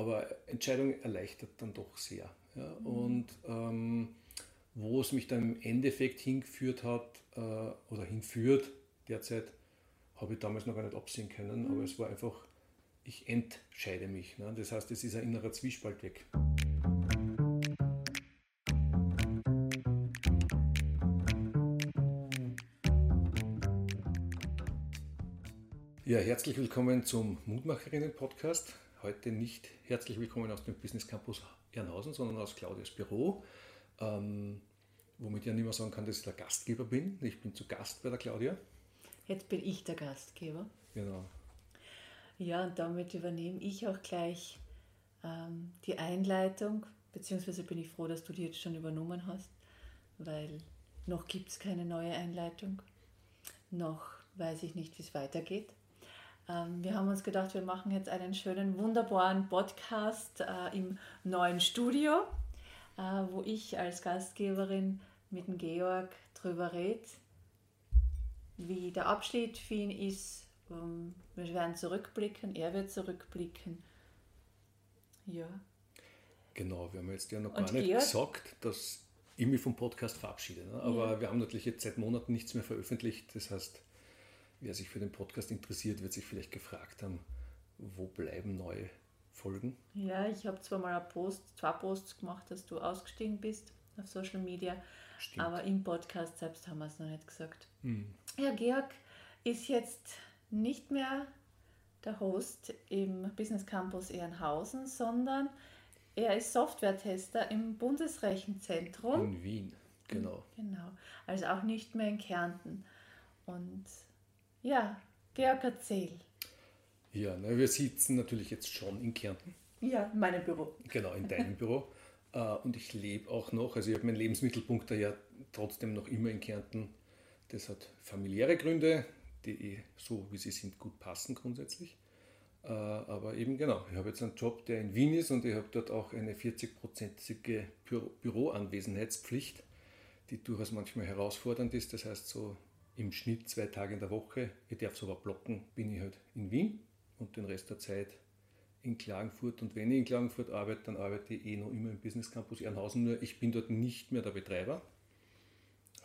aber Entscheidung erleichtert dann doch sehr. Ja? Mhm. Und ähm, wo es mich dann im Endeffekt hingeführt hat äh, oder hinführt derzeit, habe ich damals noch gar nicht absehen können, mhm. aber es war einfach, ich entscheide mich. Ne? Das heißt, es ist ein innerer Zwiespalt weg. Ja, herzlich willkommen zum Mutmacherinnen-Podcast. Heute nicht herzlich willkommen aus dem Business Campus Ehrenhausen, sondern aus Claudias Büro, ähm, womit ich ja nicht mehr sagen kann, dass ich der Gastgeber bin. Ich bin zu Gast bei der Claudia. Jetzt bin ich der Gastgeber. Genau. Ja, und damit übernehme ich auch gleich ähm, die Einleitung, beziehungsweise bin ich froh, dass du die jetzt schon übernommen hast, weil noch gibt es keine neue Einleitung. Noch weiß ich nicht, wie es weitergeht. Ähm, wir haben uns gedacht, wir machen jetzt einen schönen, wunderbaren Podcast äh, im neuen Studio, äh, wo ich als Gastgeberin mit dem Georg drüber rede, wie der Abschied für ihn ist. Ähm, wir werden zurückblicken, er wird zurückblicken. Ja. Genau, wir haben jetzt ja noch gar nicht Georg? gesagt, dass ich mich vom Podcast verabschiede. Ne? Aber ja. wir haben natürlich jetzt seit Monaten nichts mehr veröffentlicht. Das heißt, wer sich für den Podcast interessiert, wird sich vielleicht gefragt haben, wo bleiben neue Folgen? Ja, ich habe zwar mal Post, zwei Posts gemacht, dass du ausgestiegen bist auf Social Media, Stimmt. aber im Podcast selbst haben wir es noch nicht gesagt. Hm. Ja, Georg ist jetzt nicht mehr der Host im Business Campus Ehrenhausen, sondern er ist Software-Tester im Bundesrechenzentrum. In Wien, genau. Genau, also auch nicht mehr in Kärnten. Und ja, Georg, erzähl. Ja, na, wir sitzen natürlich jetzt schon in Kärnten. Ja, in meinem Büro. Genau, in deinem Büro. Äh, und ich lebe auch noch, also ich habe meinen Lebensmittelpunkt da ja trotzdem noch immer in Kärnten. Das hat familiäre Gründe, die eh so wie sie sind gut passen grundsätzlich. Äh, aber eben genau, ich habe jetzt einen Job, der in Wien ist und ich habe dort auch eine 40-prozentige Büroanwesenheitspflicht, die durchaus manchmal herausfordernd ist. Das heißt so im Schnitt zwei Tage in der Woche. Ich darf es aber blocken, bin ich halt in Wien und den Rest der Zeit in Klagenfurt. Und wenn ich in Klagenfurt arbeite, dann arbeite ich eh noch immer im Business Campus Ehrenhausen. Nur ich bin dort nicht mehr der Betreiber,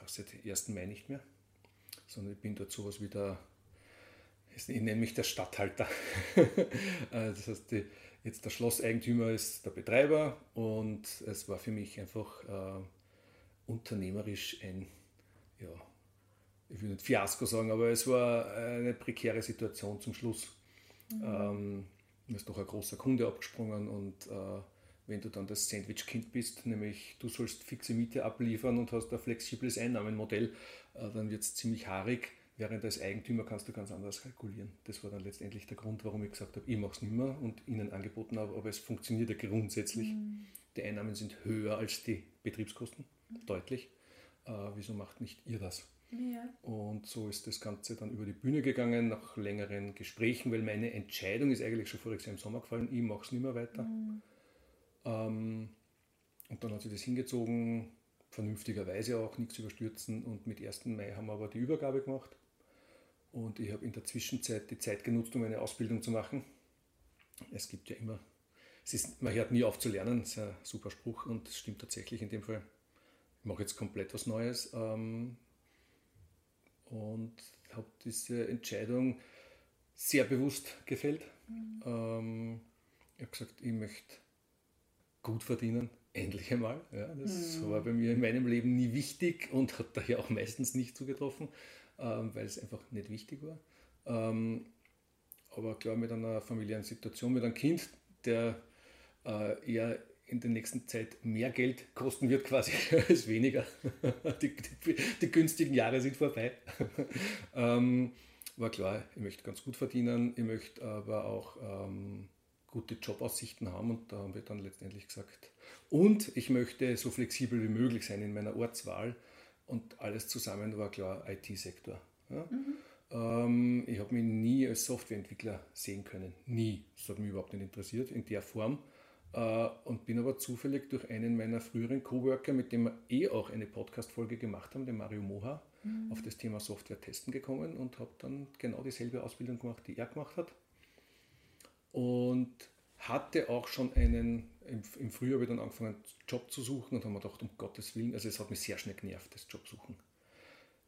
auch seit 1. Mai nicht mehr, sondern ich bin dort sowas wie der, ich nenne mich der Stadthalter. Äh, das heißt, die, jetzt der Schlosseigentümer ist der Betreiber und es war für mich einfach äh, unternehmerisch ein ja, ich will nicht Fiasko sagen, aber es war eine prekäre Situation zum Schluss. Mhm. Ähm, mir ist noch ein großer Kunde abgesprungen und äh, wenn du dann das Sandwich-Kind bist, nämlich du sollst fixe Miete abliefern und hast ein flexibles Einnahmenmodell, äh, dann wird es ziemlich haarig, während als Eigentümer kannst du ganz anders kalkulieren. Das war dann letztendlich der Grund, warum ich gesagt habe, ich mache es nicht mehr und ihnen angeboten habe, aber es funktioniert ja grundsätzlich. Mhm. Die Einnahmen sind höher als die Betriebskosten, mhm. deutlich. Äh, wieso macht nicht ihr das? Ja. Und so ist das Ganze dann über die Bühne gegangen, nach längeren Gesprächen, weil meine Entscheidung ist eigentlich schon voriges Jahr im Sommer gefallen, ich mache es nicht mehr weiter. Mhm. Ähm, und dann hat sich das hingezogen, vernünftigerweise auch, nichts überstürzen. Und mit 1. Mai haben wir aber die Übergabe gemacht. Und ich habe in der Zwischenzeit die Zeit genutzt, um eine Ausbildung zu machen. Es gibt ja immer, es ist, man hört nie auf zu lernen, das ist ein super Spruch und es stimmt tatsächlich in dem Fall. Ich mache jetzt komplett was Neues. Ähm, und habe diese Entscheidung sehr bewusst gefällt. Mhm. Ähm, ich habe gesagt, ich möchte gut verdienen, endlich einmal. Ja, das mhm. war bei mir in meinem Leben nie wichtig und hat daher auch meistens nicht zugetroffen, ähm, weil es einfach nicht wichtig war. Ähm, aber klar, mit einer familiären Situation, mit einem Kind, der äh, eher in der nächsten Zeit mehr Geld kosten wird quasi als weniger. Die, die, die günstigen Jahre sind vorbei. ähm, war klar, ich möchte ganz gut verdienen, ich möchte aber auch ähm, gute Jobaussichten haben und da haben wir dann letztendlich gesagt, und ich möchte so flexibel wie möglich sein in meiner Ortswahl und alles zusammen war klar IT-Sektor. Ja? Mhm. Ähm, ich habe mich nie als Softwareentwickler sehen können, nie. Das hat mich überhaupt nicht interessiert in der Form. Äh, und bin aber zufällig durch einen meiner früheren Coworker, mit dem wir eh auch eine Podcast-Folge gemacht haben, den Mario Moha, mhm. auf das Thema Software testen gekommen und habe dann genau dieselbe Ausbildung gemacht, die er gemacht hat. Und hatte auch schon einen, im, im Frühjahr habe ich dann angefangen, Job zu suchen und haben mir gedacht, um Gottes Willen, also es hat mich sehr schnell genervt, das Jobsuchen.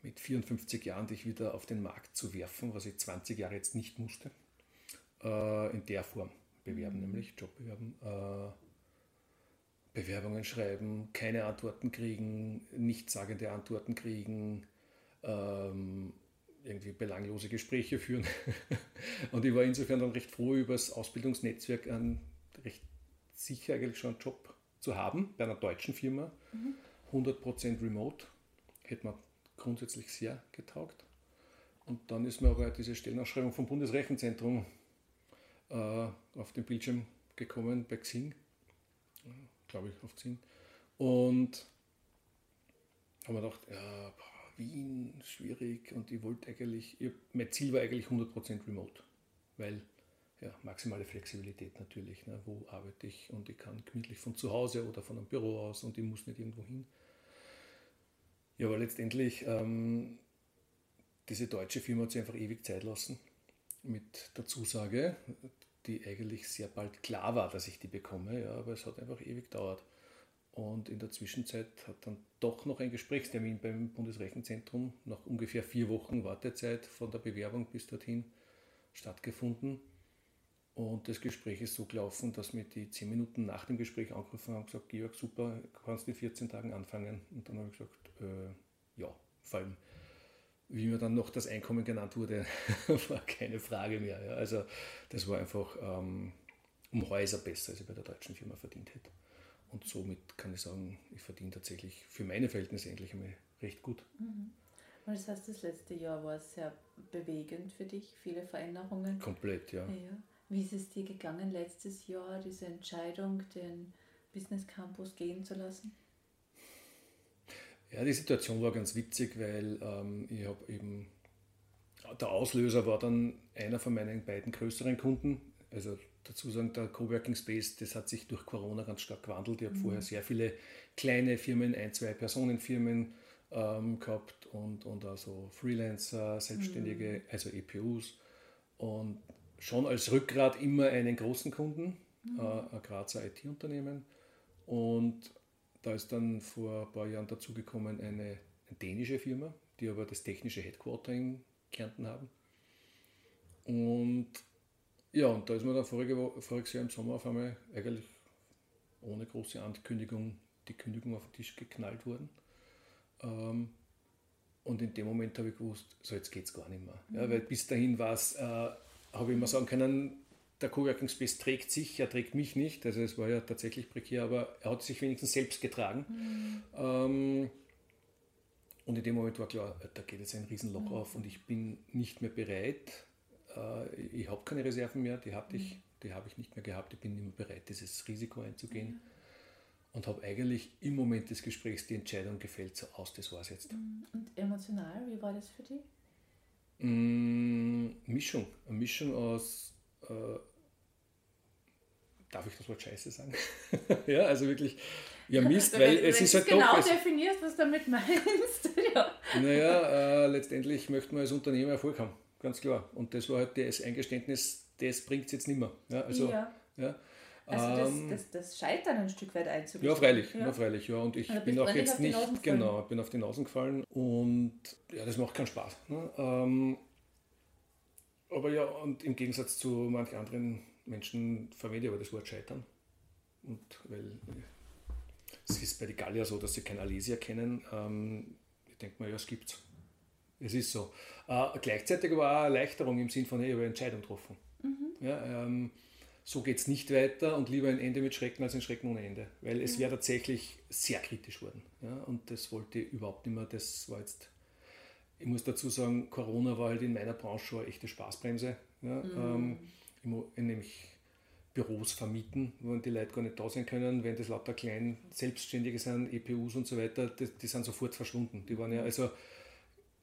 Mit 54 Jahren dich wieder auf den Markt zu werfen, was ich 20 Jahre jetzt nicht musste, äh, in der Form bewerben, nämlich Job bewerben. Äh, Bewerbungen schreiben, keine Antworten kriegen, nichtssagende Antworten kriegen, ähm, irgendwie belanglose Gespräche führen. und ich war insofern dann recht froh, über das Ausbildungsnetzwerk einen recht sicher eigentlich schon einen Job zu haben bei einer deutschen Firma. Mhm. 100% remote. Hätte mir grundsätzlich sehr getaugt. Und dann ist mir aber diese Stellenausschreibung vom Bundesrechenzentrum auf den Bildschirm gekommen bei Xing glaube ich, auf 10. Und haben wir gedacht, ja, Wien, schwierig. Und ich wollte eigentlich, ich, mein Ziel war eigentlich 100% remote, weil ja, maximale Flexibilität natürlich. Ne? Wo arbeite ich und ich kann gemütlich von zu Hause oder von einem Büro aus und ich muss nicht irgendwo hin. Ja, aber letztendlich, ähm, diese deutsche Firma hat sich einfach ewig Zeit lassen mit der Zusage, die eigentlich sehr bald klar war, dass ich die bekomme, ja, aber es hat einfach ewig gedauert. Und in der Zwischenzeit hat dann doch noch ein Gesprächstermin beim Bundesrechenzentrum nach ungefähr vier Wochen Wartezeit von der Bewerbung bis dorthin stattgefunden. Und das Gespräch ist so gelaufen, dass mir die zehn Minuten nach dem Gespräch angerufen haben und gesagt, Georg, super, kannst in 14 Tagen anfangen. Und dann habe ich gesagt, äh, ja, vor allem wie mir dann noch das Einkommen genannt wurde, war keine Frage mehr. Ja. Also das war einfach um, um Häuser besser, als ich bei der deutschen Firma verdient hätte. Und somit kann ich sagen, ich verdiene tatsächlich für meine Verhältnisse endlich einmal recht gut. Mhm. Das heißt, das letzte Jahr war sehr bewegend für dich, viele Veränderungen. Komplett, ja. ja. Wie ist es dir gegangen letztes Jahr, diese Entscheidung, den Business Campus gehen zu lassen? Ja, die Situation war ganz witzig, weil ähm, ich habe eben, der Auslöser war dann einer von meinen beiden größeren Kunden. Also dazu sagen, der Coworking Space, das hat sich durch Corona ganz stark gewandelt. Ich habe mhm. vorher sehr viele kleine Firmen, ein, zwei Personenfirmen ähm, gehabt und, und also Freelancer, Selbstständige, mhm. also EPUs. Und schon als Rückgrat immer einen großen Kunden, mhm. äh, ein Grazer IT-Unternehmen. Und da ist dann vor ein paar Jahren dazugekommen eine, eine dänische Firma, die aber das technische Headquarter in Kärnten haben. Und ja, und da ist mir dann vorige, voriges Jahr im Sommer auf einmal eigentlich ohne große Ankündigung die Kündigung auf den Tisch geknallt worden. Ähm, und in dem Moment habe ich gewusst, so jetzt geht es gar nicht mehr. Ja, weil bis dahin war es, äh, habe ich immer sagen können, der Coworking Space trägt sich, er trägt mich nicht. Also es war ja tatsächlich prekär, aber er hat sich wenigstens selbst getragen. Mhm. Ähm, und in dem Moment war klar, da geht jetzt ein Riesenloch mhm. auf und ich bin nicht mehr bereit. Äh, ich habe keine Reserven mehr, die hatte ich, mhm. die habe ich nicht mehr gehabt. Ich bin nicht mehr bereit, dieses Risiko einzugehen. Mhm. Und habe eigentlich im Moment des Gesprächs die Entscheidung gefällt, so aus, das war es jetzt. Mhm. Und emotional, wie war das für dich? Mm, Mischung. Eine Mischung aus äh, darf ich das Wort Scheiße sagen? ja, also wirklich, ja Mist, weil wenn, es wenn ist halt genau doch... genau definierst, was du damit meinst. ja. Naja, äh, letztendlich möchte man als Unternehmer Erfolg haben, ganz klar. Und das war halt das Eingeständnis, das bringt es jetzt nicht mehr. Ja, also, ja. ja also ähm, das, das, das, Scheitern ein Stück weit einzubringen. Ja, freilich, ja. ja freilich, ja. Und ich also bin auch jetzt nicht, genau, bin auf die Nasen gefallen und ja, das macht keinen Spaß. Ne? Ähm, aber ja, und im Gegensatz zu manchen anderen Menschen verwende ich aber das Wort Scheitern. Und weil es ist bei den Gallier so, dass sie kein Alesia kennen. Ähm, ich denke mal, ja, es gibt's. Es ist so. Äh, gleichzeitig war auch Erleichterung im Sinn von, hey, ich habe eine Entscheidung getroffen. Mhm. Ja, ähm, so geht es nicht weiter und lieber ein Ende mit Schrecken als ein Schrecken ohne Ende. Weil es mhm. wäre tatsächlich sehr kritisch worden. Ja, und das wollte ich überhaupt nicht mehr. Das war jetzt ich muss dazu sagen, Corona war halt in meiner Branche schon eine echte Spaßbremse. Ja, mhm. ähm, nämlich Büros vermieten, wo die Leute gar nicht da sein können, wenn das lauter klein Selbstständige sind, EPUs und so weiter, die, die sind sofort verschwunden. Die waren ja, also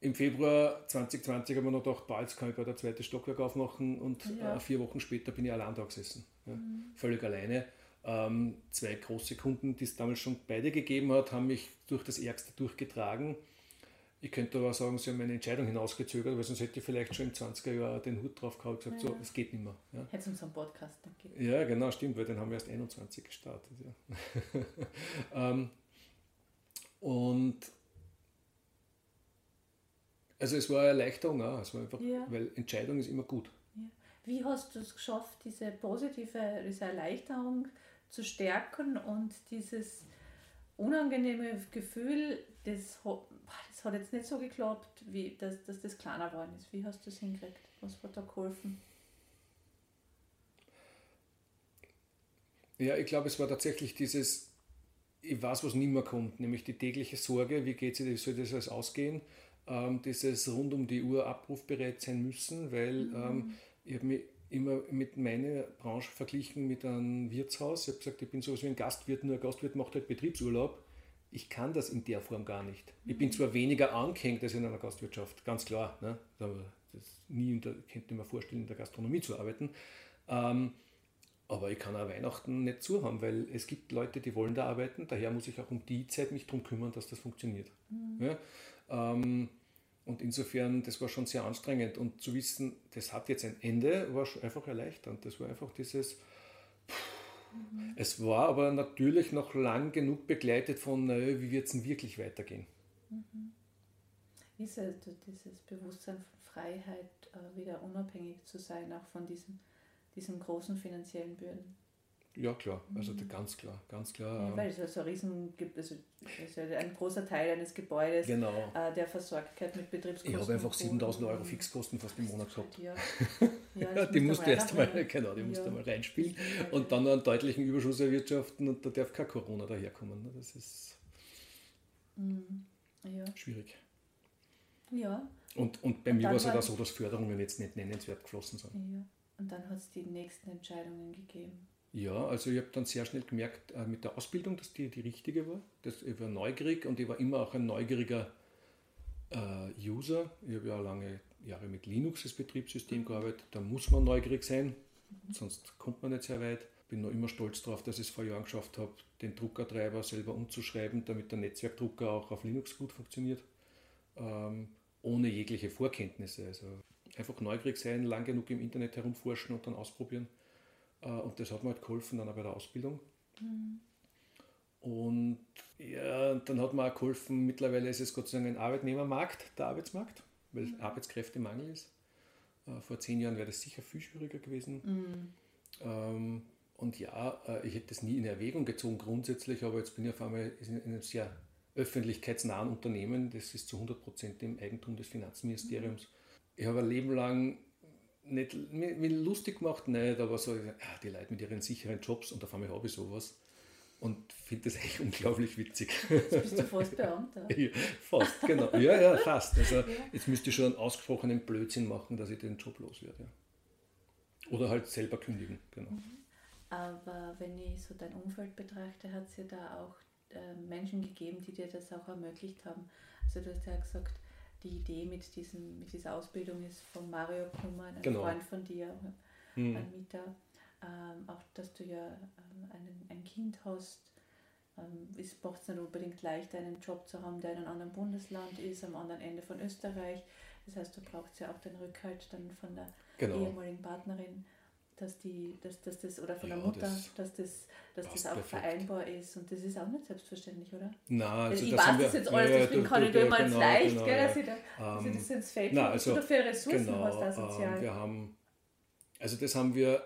im Februar 2020 haben wir noch gedacht, bald jetzt kann ich gerade ein zweites Stockwerk aufmachen und ja. äh, vier Wochen später bin ich allein da gesessen. Ja, mhm. Völlig alleine. Ähm, zwei große Kunden, die es damals schon beide gegeben hat, haben mich durch das Ärgste durchgetragen Ich könnte aber sagen, sie haben meine Entscheidung hinausgezögert, weil sonst hätte ich vielleicht schon im 20er Jahr den Hut drauf gehabt und gesagt, ja. so, es geht nicht mehr. Ja. Hätte es unseren Podcast dann gegeben. Ja, genau, stimmt, weil den haben wir erst 21 gestartet. Ja. ähm, und also es war eine Erleichterung auch, es war einfach, ja. weil Entscheidung ist immer gut. Ja. Wie hast du es geschafft, diese positive, diese Erleichterung zu stärken und dieses unangenehme Gefühl, das, das hat jetzt nicht so geklappt, wie dass, dass das kleiner geworden ist. Wie hast du es hingekriegt? Was hat da geholfen? Ja, ich glaube, es war tatsächlich dieses, ich weiß, was nicht mehr kommt, nämlich die tägliche Sorge, wie geht es, soll das alles ausgehen? Ähm, dieses rund um die Uhr abrufbereit sein müssen, weil mhm. ähm, ich habe mich immer mit meiner Branche verglichen mit einem Wirtshaus. Ich habe gesagt, ich bin so wie ein Gastwirt, nur ein Gastwirt macht halt Betriebsurlaub. Ich kann das in der Form gar nicht. Ich bin zwar weniger angehängt als in einer Gastwirtschaft, ganz klar. Ne? Das nie der, könnte ich mir vorstellen, in der Gastronomie zu arbeiten. Ähm, aber ich kann auch Weihnachten nicht zuhaben, weil es gibt Leute, die wollen da arbeiten. Daher muss ich auch um die Zeit mich darum kümmern, dass das funktioniert. Mhm. Ja? Ähm, und insofern, das war schon sehr anstrengend. Und zu wissen, das hat jetzt ein Ende, war einfach erleichternd. Das war einfach dieses. Es war aber natürlich noch lang genug begleitet von, naja, wie wird es denn wirklich weitergehen. Mhm. Ist also dieses Bewusstsein von Freiheit, äh, wieder unabhängig zu sein, auch von diesen, diesen großen finanziellen Bürden? Ja, klar, also mhm. ganz klar, ganz klar. Ja, ähm, weil es ja so ein Riesen gibt, also ist ja ein großer Teil eines Gebäudes, genau. äh, der versorgt wird mit Betriebskosten. Ich habe einfach 7000 Euro Fixkosten fast im Monat gehabt. Ja, ja die musst du erst einmal, genau, die musst du mal reinspielen und dann noch einen deutlichen Überschuss erwirtschaften und da darf kein Corona daherkommen. Ne? Das ist mhm. schwierig. Ja. Und, und bei und mir war es halt auch so, dass Förderungen jetzt nicht nennenswert geflossen sind. Ja. Und dann hat es die nächsten Entscheidungen gegeben. Ja, also ich habe dann sehr schnell gemerkt äh, mit der Ausbildung, dass die die richtige war. Das, ich war neugierig und ich war immer auch ein neugieriger äh, User. Ich habe ja lange Jahre mit Linux als Betriebssystem mhm. gearbeitet. Da muss man neugierig sein, mhm. sonst kommt man nicht sehr weit. Bin noch immer stolz darauf, dass ich es vor Jahren geschafft habe, den Druckertreiber selber umzuschreiben, damit der Netzwerkdrucker auch auf Linux gut funktioniert. Ähm, ohne jegliche Vorkenntnisse. Also einfach neugierig sein, lang genug im Internet herumforschen und dann ausprobieren. Äh, und das hat mir halt geholfen dann auch bei der Ausbildung. Mhm. Und ja, dann hat mir auch geholfen, mittlerweile ist es Gott sei Dank ein Arbeitnehmermarkt, der Arbeitsmarkt, weil mhm. Arbeitskräftemangel ist. Äh, vor zehn Jahren wäre das sicher viel schwieriger gewesen. Mhm. Ähm, und ja, äh, ich hätte das nie in Erwägung gezogen grundsätzlich, aber jetzt bin ich auf einmal in einem sehr öffentlichkeitsnahen Unternehmen, das ist zu 100 Prozent im Eigentum des Finanzministeriums. Mhm. Ich habe ein Leben lang nicht mich lustig gemacht, nicht, aber so, ja, die Leute mit ihren sicheren Jobs und auf einmal habe ich sowas und finde das echt unglaublich witzig. Jetzt bist du fast Beamter. ja, fast, genau. Ja, ja, fast. Also ja. jetzt müsste ich schon einen ausgesprochenen Blödsinn machen, dass ich den Job los werde. Ja. Oder halt selber kündigen, genau. Mhm. Aber wenn ich so dein Umfeld betrachte, hat es ja da auch äh, Menschen gegeben, die dir das auch ermöglicht haben. Also du hast ja gesagt, die Idee mit, diesem, mit dieser Ausbildung ist von Mario Kummer, ein genau. Freund von dir, mhm. ein Mieter. Ähm, auch, dass du ja ähm, einen, ein Kind hast. Ähm, es macht es nicht unbedingt leichter, einen Job zu haben, der in einem anderen Bundesland ist, am anderen Ende von Österreich. Das heißt, du brauchst ja auch den Rückhalt dann von der genau. ehemaligen Partnerin dass die, dass, dass das, oder von ja, der Mutter, das dass das, dass das auch perfekt. vereinbar ist. Und das ist auch nicht selbstverständlich, oder? Nein, also, also ich weiß das jetzt alles, ja, deswegen kann ich da immer genau, Leicht, genau, gell, dass ich da, dass ich das ins Feld nein, also, da für Ressourcen genau, hast, da sozial. Ähm, wir haben, also das haben wir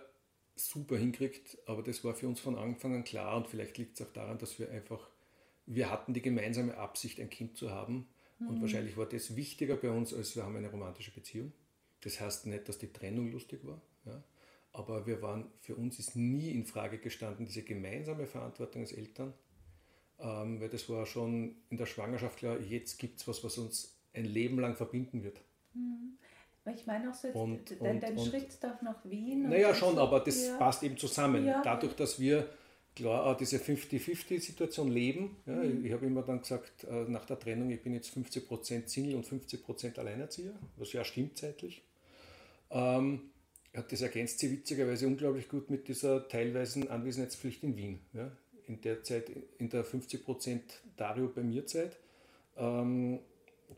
super hingekriegt, aber das war für uns von Anfang an klar und vielleicht liegt es auch daran, dass wir einfach, wir hatten die gemeinsame Absicht, ein Kind zu haben mhm. und wahrscheinlich war das wichtiger bei uns, als wir haben eine romantische Beziehung. Das heißt nicht, dass die Trennung lustig war. Ja aber wir waren, für uns ist nie in Frage gestanden, diese gemeinsame Verantwortung als Eltern, ähm, weil das war schon in der Schwangerschaft klar, jetzt gibt es was, was uns ein Leben lang verbinden wird. Mhm. Ich meine auch so, jetzt, und, dein, dein und, Schritt nach, nach Wien. Naja, schon, so, aber das ja. passt eben zusammen. Ja. Dadurch, dass wir klar diese 50-50-Situation leben. Ja, mhm. Ich habe immer dann gesagt, äh, nach der Trennung, ich bin jetzt 50% Single und 50% Alleinerzieher, was ja stimmt zeitlich. Ähm, hat das ergänzt sie witzigerweise unglaublich gut mit dieser teilweisen Anwesenheitspflicht in Wien. Ja? In der Zeit, in der 50% Dario bei mir Zeit, ähm,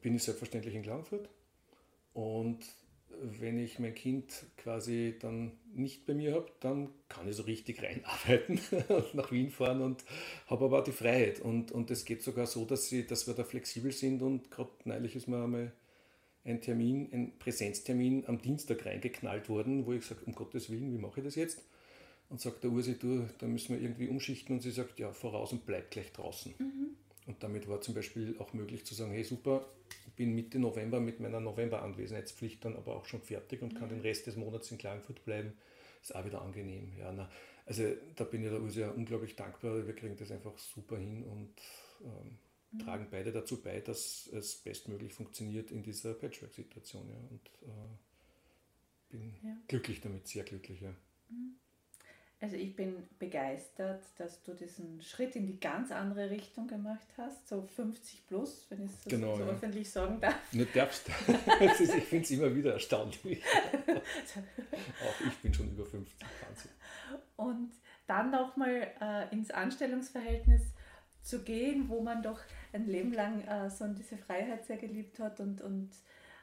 bin ich selbstverständlich in Klagenfurt. Und wenn ich mein Kind quasi dann nicht bei mir habe, dann kann ich so richtig reinarbeiten und nach Wien fahren und habe aber auch die Freiheit. Und, und es geht sogar so, dass, sie, dass wir da flexibel sind und gerade neulich ist mir einmal ein Termin, ein Präsenztermin am Dienstag reingeknallt worden, wo ich gesagt um Gottes Willen, wie mache ich das jetzt? Und sagt der Ursi, du, da müssen wir irgendwie umschichten und sie sagt, ja, voraus und bleib gleich draußen. Mhm. Und damit war zum Beispiel auch möglich zu sagen, hey super, ich bin Mitte November mit meiner November-Anwesenheitspflicht dann aber auch schon fertig und kann den Rest des Monats in Klagenfurt bleiben. Ist auch wieder angenehm. Ja, na, also da bin ich der Ursi unglaublich dankbar. Wir kriegen das einfach super hin und ähm, mhm. Tragen beide dazu bei, dass es bestmöglich funktioniert in dieser Patchwork-Situation. Ja, und äh, bin ja. glücklich damit, sehr glücklich. Ja. Mhm. Also ich bin begeistert, dass du diesen Schritt in die ganz andere Richtung gemacht hast, so 50 plus, wenn ich es genau, so ja. öffentlich sagen darf. Nicht darfst. ich finde es immer wieder erstaunlich. Auch ich bin schon über 50, Wahnsinn. Und dann nochmal äh, ins Anstellungsverhältnis zu gehen, wo man doch ein Leben lang äh, so diese Freiheit sehr geliebt hat und, und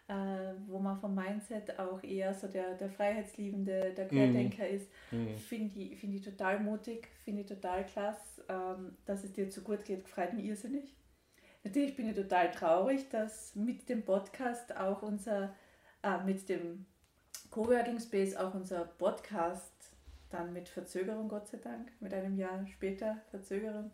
äh, wo man vom Mindset auch eher so der, der Freiheitsliebende, der mhm. Querdenker mm. ist, finde ich, find ich total mutig, finde ich total klasse, ähm, dass es dir so gut geht, freut mich irrsinnig. Natürlich bin ich total traurig, dass mit dem Podcast auch unser, äh, mit dem Coworking Space auch unser Podcast dann mit Verzögerung, Gott sei Dank, mit einem Jahr später Verzögerung,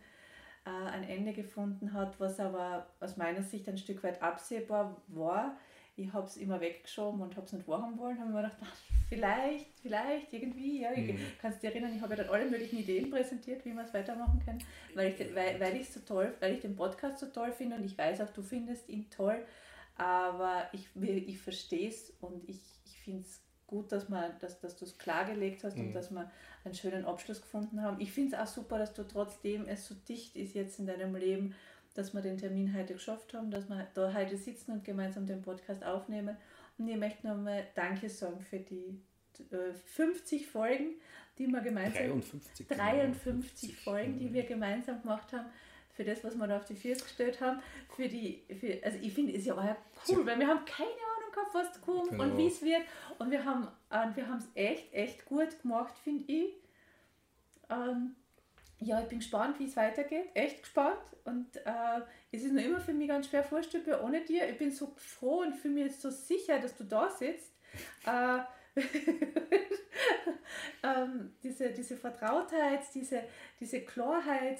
äh, ein Ende gefunden hat, was aber aus meiner Sicht ein Stück weit absehbar war ich habe es immer weggeschoben und habe es nicht wahrhaben wollen. habe mir gedacht, ach, vielleicht, vielleicht, irgendwie. Ja, mhm. Kannst du dich erinnern, ich habe ja dann alle möglichen Ideen präsentiert, wie wir es weitermachen können, weil ich, weil, weil ich so toll, weil ich den Podcast so toll finde und ich weiß auch, du findest ihn toll. Aber ich, ich verstehe es und ich, ich finde es gut, dass, man, dass, dass du es klargelegt hast mhm. und dass wir einen schönen Abschluss gefunden haben. Ich finde es auch super, dass du trotzdem es so dicht ist jetzt in deinem Leben dass wir den Termin heute geschafft haben, dass wir da heute sitzen und gemeinsam den Podcast aufnehmen. Und ich möchte nochmal Danke sagen für die 50 äh, Folgen, die wir gemeinsam 53, 53 Folgen, die wir gemeinsam gemacht haben, für das, was wir da auf die Füße gestellt haben. Für die, für, also ich finde es ja auch cool, weil wir haben keine Gehabt, was kommt genau. und wie es wird. Und wir haben äh, wir es echt, echt gut gemacht, finde ich. Ähm, ja, ich bin gespannt, wie es weitergeht. Echt gespannt. Und äh, es ist noch immer für mich ganz schwer vorstellbar ohne dir. Ich bin so froh und fühle mich jetzt so sicher, dass du da sitzt. Äh, ähm, diese, diese Vertrautheit, diese, diese Klarheit,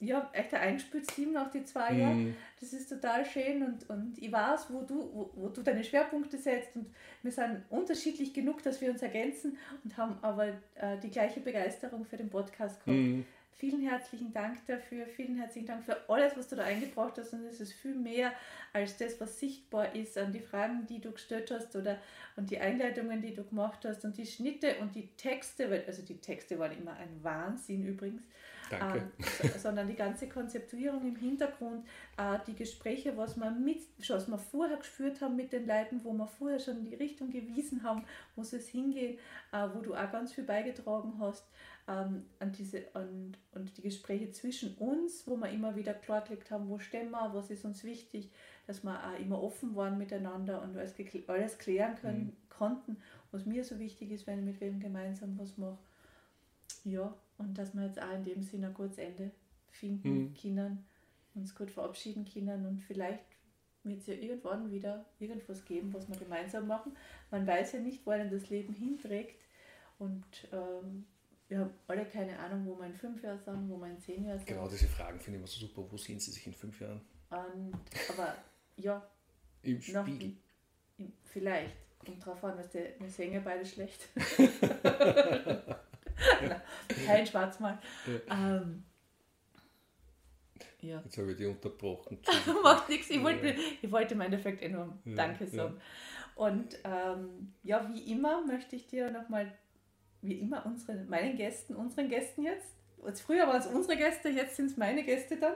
ja, echt ein Einspülsteam nach die zwei mhm. Jahren. Das ist total schön und, und ich weiß, wo du, wo, wo, du deine Schwerpunkte setzt und wir sind unterschiedlich genug, dass wir uns ergänzen und haben aber äh, die gleiche Begeisterung für den Podcast gehabt. Mhm. Vielen herzlichen Dank dafür, vielen herzlichen Dank für alles, was du da eingebracht hast. Und es ist viel mehr als das, was sichtbar ist an die Fragen, die du gestellt hast oder und die Einleitungen, die du gemacht hast und die Schnitte und die Texte, also die Texte waren immer ein Wahnsinn übrigens. Danke. Ähm, sondern die ganze Konzeptuierung im Hintergrund, äh, die Gespräche, was wir, mit, was wir vorher geführt haben mit den Leuten, wo wir vorher schon die Richtung gewiesen haben, wo es hingeht, äh, wo du auch ganz viel beigetragen hast ähm, an diese, an, und die Gespräche zwischen uns, wo wir immer wieder klargelegt haben, wo stehen wir, was ist uns wichtig, dass wir auch immer offen waren miteinander und alles, alles klären können, mhm. konnten, was mir so wichtig ist, wenn ich mit wem gemeinsam was mache. Ja, und dass wir jetzt auch in dem Sinne ein gutes Ende finden mhm. können, uns gut verabschieden können und vielleicht wird es ja irgendwann wieder irgendwas geben, was wir gemeinsam machen. Man weiß ja nicht, wo einem das Leben hinträgt und ähm, wir haben alle keine Ahnung, wo wir in fünf Jahren sind, wo wir in zehn Jahren sind. Genau, diese Fragen finde ich immer so super. Wo sehen Sie sich in fünf Jahren? Und, aber ja. Im Spiegel. Im, vielleicht. Kommt drauf an, was der, wir sehen ja beide schlecht. Kein Schwarzmal. Ja. Ähm, ja. Jetzt habe ich die unterbrochen. Macht nichts. Ich wollte, ich wollte im Endeffekt eh nur Danke sagen. Und ähm, ja, wie immer möchte ich dir nochmal wie immer unseren, meinen Gästen, unseren Gästen jetzt, also früher waren es unsere Gäste, jetzt sind es meine Gäste dann,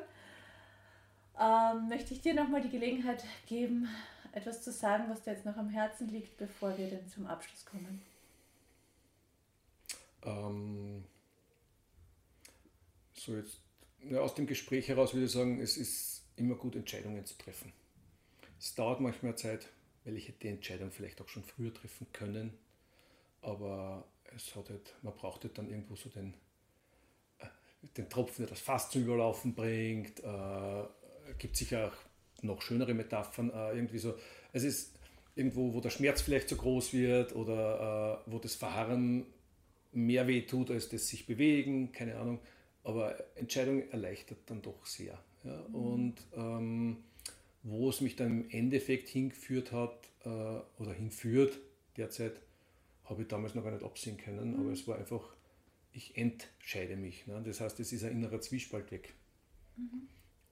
ähm, möchte ich dir nochmal die Gelegenheit geben, etwas zu sagen, was dir jetzt noch am Herzen liegt, bevor wir dann zum Abschluss kommen. Ähm, so jetzt, ja, aus dem Gespräch heraus würde ich sagen, es ist immer gut, Entscheidungen zu treffen. Es dauert manchmal Zeit, weil ich hätte die Entscheidung vielleicht auch schon früher treffen können. Aber es hat halt, man braucht halt dann irgendwo so den, äh, den Tropfen, der das Fass zum Überlaufen bringt. Äh, gibt sicher auch noch schönere Metaphern. Äh, irgendwie so, es ist irgendwo, wo der Schmerz vielleicht zu groß wird oder äh, wo das Verharren mehr weh tut als das sich bewegen, keine Ahnung. Aber Entscheidung erleichtert dann doch sehr. Ja? Mhm. Und ähm, wo es mich dann im Endeffekt hingeführt hat äh, oder hinführt derzeit, habe ich damals noch gar nicht absehen können. Mhm. Aber es war einfach, ich entscheide mich. Ne? Das heißt, es ist ein innerer Zwiespalt weg. Mhm.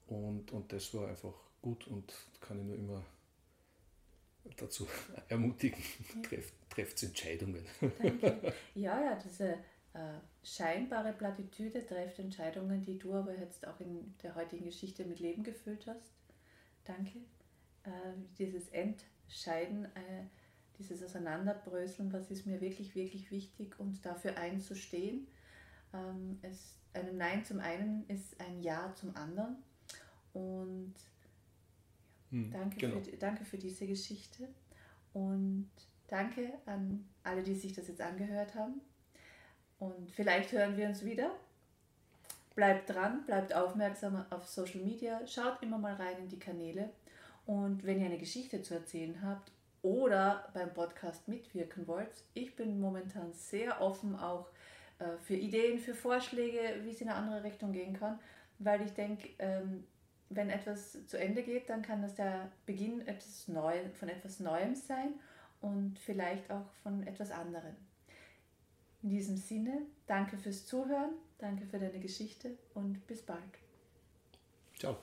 Und, und das war einfach gut und kann ich nur immer dazu ermutigen, ja. trefft, trefft Entscheidungen. Danke. Ja, ja, diese äh, scheinbare Plattitüde trefft Entscheidungen, die du aber jetzt auch in der heutigen Geschichte mit Leben gefüllt hast. Danke. Äh, dieses Entscheiden, äh, dieses Auseinanderbröseln, was ist mir wirklich, wirklich wichtig und dafür einzustehen. Ähm, es, ein Nein zum einen ist ein Ja zum anderen. Und hm, danke, genau. für, danke für diese Geschichte. Und danke an alle, die sich das jetzt angehört haben. Und vielleicht hören wir uns wieder. Bleibt dran, bleibt aufmerksam auf Social Media, schaut immer mal rein in die Kanäle. Und wenn ihr eine Geschichte zu erzählen habt oder beim Podcast mitwirken wollt, ich bin momentan sehr offen auch äh, für Ideen, für Vorschläge, wie es in eine andere Richtung gehen kann, weil ich denke, ähm, wenn etwas zu Ende geht, dann kann das der Beginn etwas Neu, von etwas Neuem sein und vielleicht auch von etwas anderem. In diesem Sinne, danke fürs Zuhören, danke für deine Geschichte und bis bald. Ciao.